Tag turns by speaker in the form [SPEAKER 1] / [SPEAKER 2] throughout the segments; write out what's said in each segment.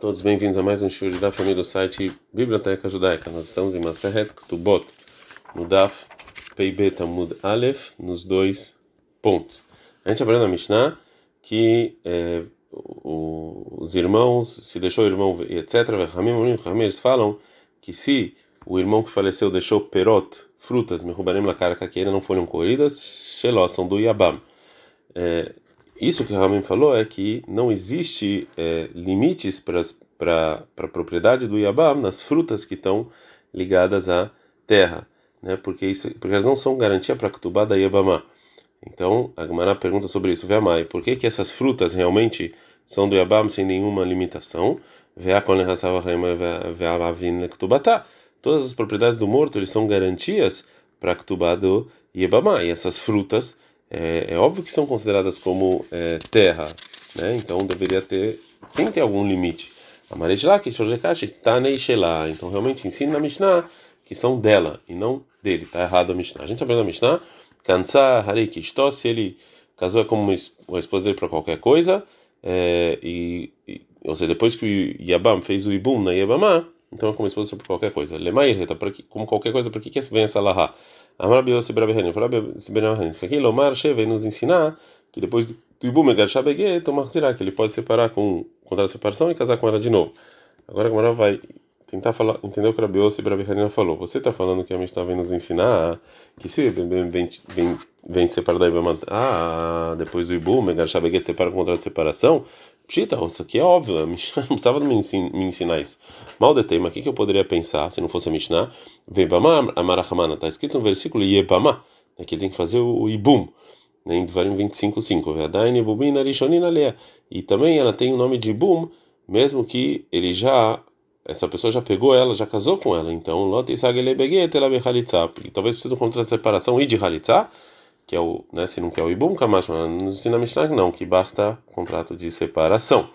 [SPEAKER 1] todos bem-vindos a mais um show da família do site Biblioteca Judaica. Nós estamos em Maseret Ktubot, no Daf Peibet Amud Aleph, nos dois pontos. A gente aprendeu na Mishnah que é, os irmãos, se deixou o irmão, etc., eles falam que se o irmão que faleceu deixou perot, frutas, mehubarim la cara que ainda não foram colhidas, sheló, são do Yabam. É, isso que o Ramim falou é que não existe é, limites para a propriedade do Yabam nas frutas que estão ligadas à terra, né? Porque isso, porque elas não são garantia para Ketubá da Yabamá. Então, a Gemara pergunta sobre isso, Veamai, por que que essas frutas realmente são do Yabam sem nenhuma limitação? Todas as propriedades do morto eles são garantias para Ketubá do Yabamá, e essas frutas é, é, óbvio que são consideradas como é, terra, né? Então deveria ter, sim ter algum limite. Então realmente ensina na Mishnah que são dela e não dele. Está errado a Mishnah. A gente aprende na Mishnah, Kansa Harikishto, se ele casou é como a esposa dele para qualquer coisa, é, e, e, ou seja, depois que o Yabam fez o Ibum na Yabamá, então é como esposa para qualquer coisa. Lemair, como qualquer coisa, por que, que vem essa lahá? Amar Biose Brabehanim, Rabiose Brabehanim. Aqui Lomar She vem nos ensinar que depois do Ibum Egar Shabegue, tomar que ele pode separar com contrato de separação e casar com ela de novo. Agora a Gamara vai tentar falar, entender o que Rabiose Brabehanim falou. Você está falando que a Mishnah vem nos ensinar que se vem, vem, vem, vem separar da Ibam, ah, depois do Ibum Egar Shabegue separa com contrato de separação, Pshita, isso aqui é óbvio, não precisava me, ensinar isso. Mal de tema, o que, que eu poderia pensar se não fosse a Mishnah? Vebama Amarahamana, está escrito no versículo Yebama, né, que ele tem que fazer o, Ibum, né, em Devarim 25.5. Vedain Ibumina Rishonina Lea. E também ela tem o nome de Ibum, mesmo que ele já, essa pessoa já pegou ela, já casou com ela. Então, Lot Isagele Beget, ela Talvez precise um contrato de separação e de Halitzah que é o, né, se não quer o ibum kamash, mas nos ensina Mishnah não, que basta contrato de separação.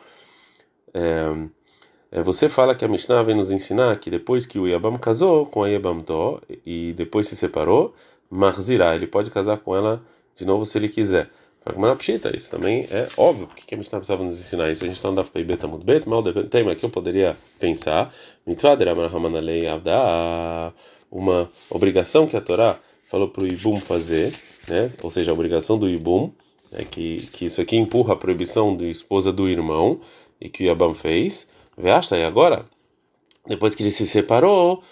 [SPEAKER 1] É, é, você fala que a Mishnah vem nos ensinar que depois que o Yabam casou com a Yabam To e depois se separou, Marzirá, ele pode casar com ela de novo se ele quiser. Isso também é óbvio. Por que a Mishnah precisava nos ensinar isso? A gente está andando para Ibeta Mudbet, mal tema que eu poderia pensar. Uma obrigação que a Torá falou para o Ibum fazer né? Ou seja, a obrigação do Ibum, é que, que isso aqui empurra a proibição de esposa do irmão e que o Yabam fez. Veasta, e agora? Depois que ele se separou,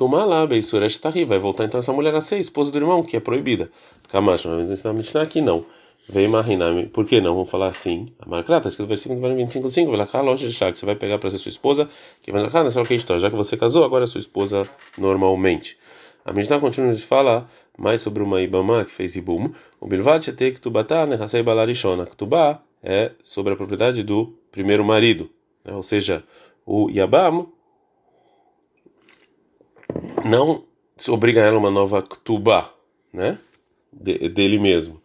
[SPEAKER 1] uma lá, Beisuresh Tahi, vai voltar então essa mulher a ser esposa do irmão, que é proibida. Kamash, mas ensinar a Mishnah aqui não. Vem Marinami, por que não? Vamos falar assim. A marcata, está escrito no versículo 25, vai lá, loja de chá, que você vai pegar para ser sua esposa, que vai lá, já que você casou, agora é sua esposa normalmente. A Mishnah continua de falar mais sobre uma Ibama que fez Ibum. O Bilvat Shetek Ktubata Nehasei Balarishona. Ktubá é sobre a propriedade do primeiro marido. Né? Ou seja, o Yabam não obriga a ela uma nova Ktubá, né? De, dele mesmo,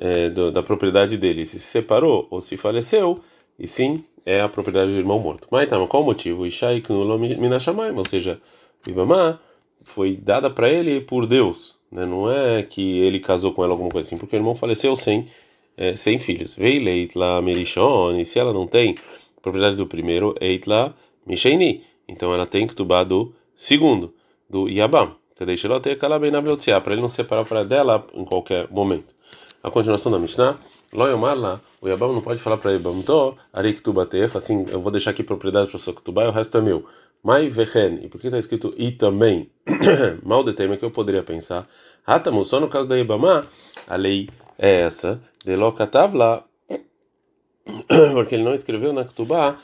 [SPEAKER 1] é, do, da propriedade dele. Se se separou ou se faleceu, e sim é a propriedade do irmão morto. Mas então, qual o motivo? Ishai Knulo Minashamayim, ou seja, Ibama foi dada para ele por Deus, né? Não é que ele casou com ela alguma coisa assim, porque o irmão faleceu sem é, sem filhos. Veileitla Merishon, e se ela não tem propriedade do primeiro, Eitla Mishaini. Então ela tem que tubar do segundo, do Yabam. Que deixa ela ter calabem na para ele não separar para dela em qualquer momento. A continuação da Mishnah, Loyomar lá, o Yabam não pode falar para Yabam, to, Arik Tubater, assim, eu vou deixar aqui propriedade para o seu Ketubá e o resto é meu. Mai vechen. E por que está escrito e também? Mal de tema que eu poderia pensar. Hatamu, só no caso da Ibama, a lei é essa. De lá. Porque ele não escreveu na Ketubá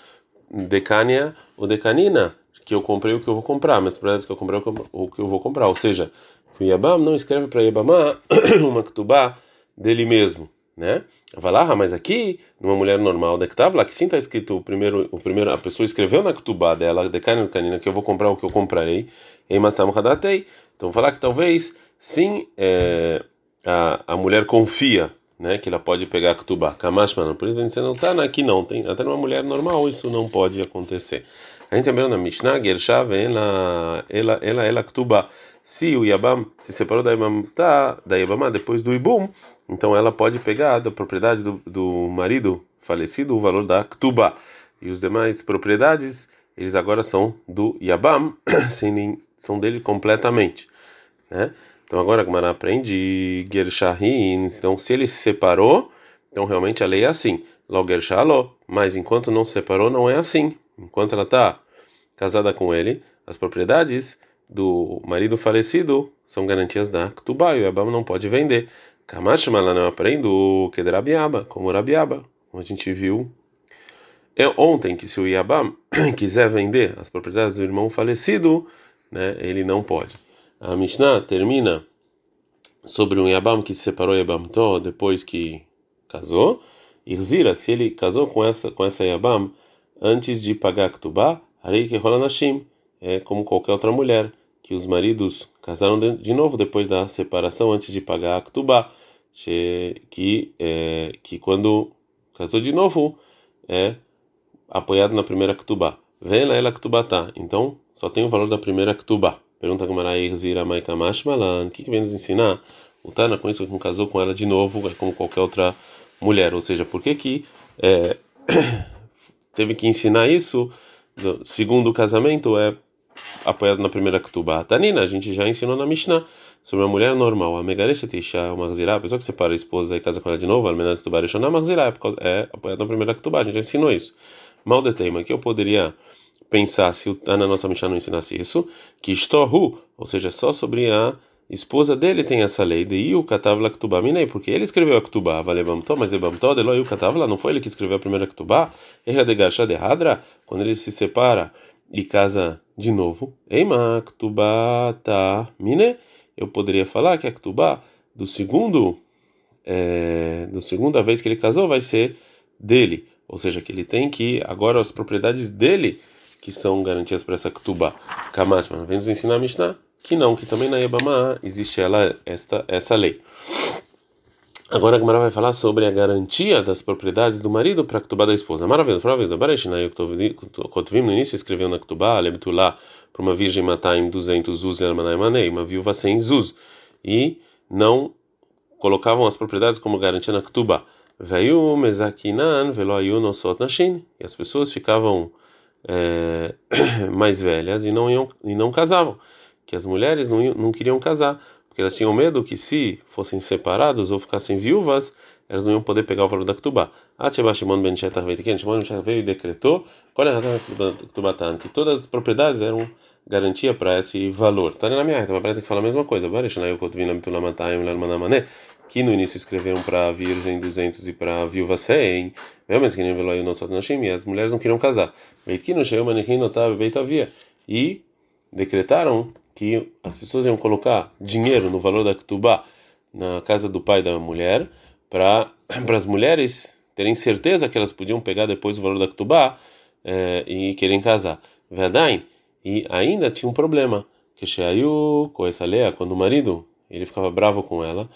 [SPEAKER 1] decania ou decanina, que eu comprei o que eu vou comprar, mas para que eu comprei o que eu vou comprar. Ou seja, que o Yabam não escreve para Yabama uma Ketubá dele mesmo né? Lá, mas aqui, numa mulher normal, da que estava lá, que sim está escrito o primeiro, o primeiro, a pessoa escreveu na ketubá dela, de canina, que eu vou comprar o que eu comprarei, em Massam Hadatei. Então, falar que talvez, sim, é, a, a mulher confia, né, que ela pode pegar a ketubá. Kamash, mano, por isso você não está aqui não, tem até numa mulher normal isso não pode acontecer. A gente também na Mishnah, Gershav, ela, ela, ela, ela, ketubá. Se o Yabam se separou da Yabam, tá, da Yabamá depois do Ibum, então ela pode pegar da propriedade do, do marido falecido o valor da Ktuba. e os demais propriedades, eles agora são do Yabam, são dele completamente, né? Então agora a Gemara aprende Gershahin, então se ele se separou, então realmente a lei é assim, logo Gershalo, mas enquanto não se separou não é assim. Enquanto ela está casada com ele, as propriedades do marido falecido são garantias da Ktubá, e o Yabam não pode vender. Kamashma lá não aprendo que Rabiaba, como Rabiaba, como a gente viu é ontem que se o Yabam quiser vender as propriedades do irmão falecido, né, ele não pode. A Mishnah termina sobre um Yabam que se separou Yabam To depois que casou. Irzira, se ele casou com essa com essa Yabam antes de pagar Ktubá, Arei Nashim, é como qualquer outra mulher que os maridos casaram de novo depois da separação antes de pagar a Ktubá, que é, que quando casou de novo é apoiado na primeira Ktubá. Vem lá ela Ktubá Então, só tem o valor da primeira Ktubá. Pergunta Gamara Irzira Maikamash Malan, o que, que vem nos ensinar? O Tana com isso casou com ela de novo, é como qualquer outra mulher. Ou seja, por que que é, teve que ensinar isso? Segundo o casamento é apoiado na primeira Ketubah. Tanina, a gente já ensinou na Mishnah sobre uma mulher normal. A Megaresha Tisha, uma Gzirá, a pessoa que separa a esposa e casa com ela de novo, a menina Ketubah Rishonah, uma Gzirá, é apoiada na primeira Ketubah. A gente já ensinou isso. Mal de tema, que eu poderia pensar se o nossa Mishnah não ensinasse isso, que Shtohu, ou seja, só sobre a esposa dele tem essa lei de Iu Katavla Ktubá Minei, porque ele escreveu a Ktubá, Valebamto, mas Ebamto, Delo Iu Katavla, não foi ele que escreveu a primeira Ktubá? Erra de Garsha de Hadra, quando ele se separa e casa de novo, Eima Ktubá ta Mine, eu poderia falar que a Ktubá do segundo, é, do segunda vez que ele casou vai ser dele, ou seja, que ele tem que agora as propriedades dele que são garantias para essa Ktubá. Kamashman, vem nos ensinar a Mishnah que não, que também na Yebamá existe ela esta essa lei. Agora a Gemara vai falar sobre a garantia das propriedades do marido para a Ktubá da esposa. Maravilha, maravilha. Bareshina, eu Kotvim no início escreveu na Ktubá, Lebtulá, para uma virgem matar em 200 Zuz, Manei, uma viúva sem Zuz. E não colocavam as propriedades como garantia na Ktubá. Veio Mezakinan, Veloayu Nosot Nashin. E as pessoas ficavam é, mais velhas e não iam e não casavam, que as mulheres não, não queriam casar, elas tinham medo que se fossem separadas ou ficassem viúvas, elas não iam poder pegar o valor da Ktubá. Atiba Shimon ben Shetach Shimon ben veio e decretou, qual é a razão da Que todas as propriedades eram garantia para esse valor. Tá na minha reta, mas tem que falar a mesma coisa. Que no início escreveram para a virgem 200 e para a viúva 100, mas que nem veio não só e as mulheres não queriam casar. E decretaram que as pessoas iam colocar dinheiro no valor da Ketubá na casa do pai da mulher para as mulheres terem certeza que elas podiam pegar depois o valor da Ketubá é, e querem casar. Verdade? E ainda tinha um problema, que Sheayu, leia, quando o marido ele ficava bravo com ela,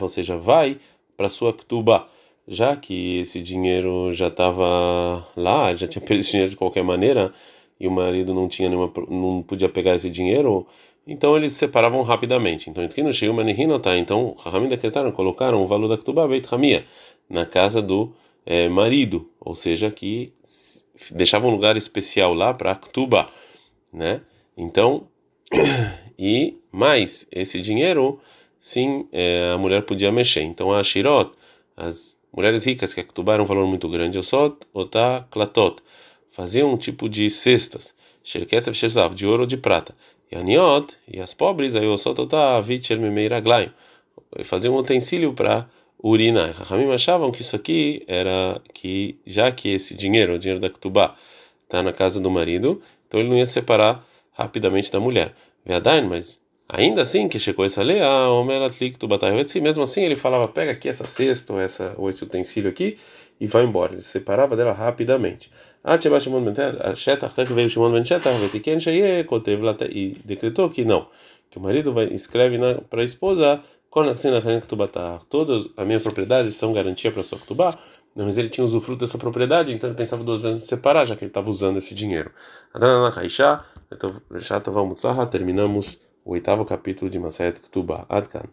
[SPEAKER 1] ou seja, vai para sua Ketubá, já que esse dinheiro já estava lá, já tinha perdido dinheiro de qualquer maneira, e o marido não tinha nenhuma, não podia pegar esse dinheiro, então eles se separavam rapidamente. Então, aqui no Sheu tá? Então, Rahamim decretaram, colocaram o valor da Ketubá Beit Hamia na casa do é, marido, ou seja, que deixava um lugar especial lá para Ketubá, né? Então, e mais esse dinheiro, sim, é, a mulher podia mexer. Então, a Shirot, as mulheres ricas que a um valor muito grande, o Sot, Otá, Klatot, faziam um tipo de cestas, Shezav, de ouro ou de prata. E a Niot, e as pobres, aí o Sot, Otá, Vitcher, Memeiraglaim, faziam um utensílio para urinar. Rahamim achavam que isso aqui era que, já que esse dinheiro, o dinheiro da Ketubá, está na casa do marido, então ele não ia separar rapidamente da mulher. Verdade, mas Ainda assim, que chegou essa lei, ah, mesmo assim ele falava, pega aqui essa cesta ou, essa, ou esse utensílio aqui e vai embora. Ele separava dela rapidamente. E decretou que não, que o marido vai, escreve para a esposa, todas as minhas propriedades são garantia para a sua ktubá, mas ele tinha usufruto dessa propriedade, então ele pensava duas vezes em separar, já que ele estava usando esse dinheiro. Terminamos o oitavo capítulo de Masayat Ketubah. Adkan.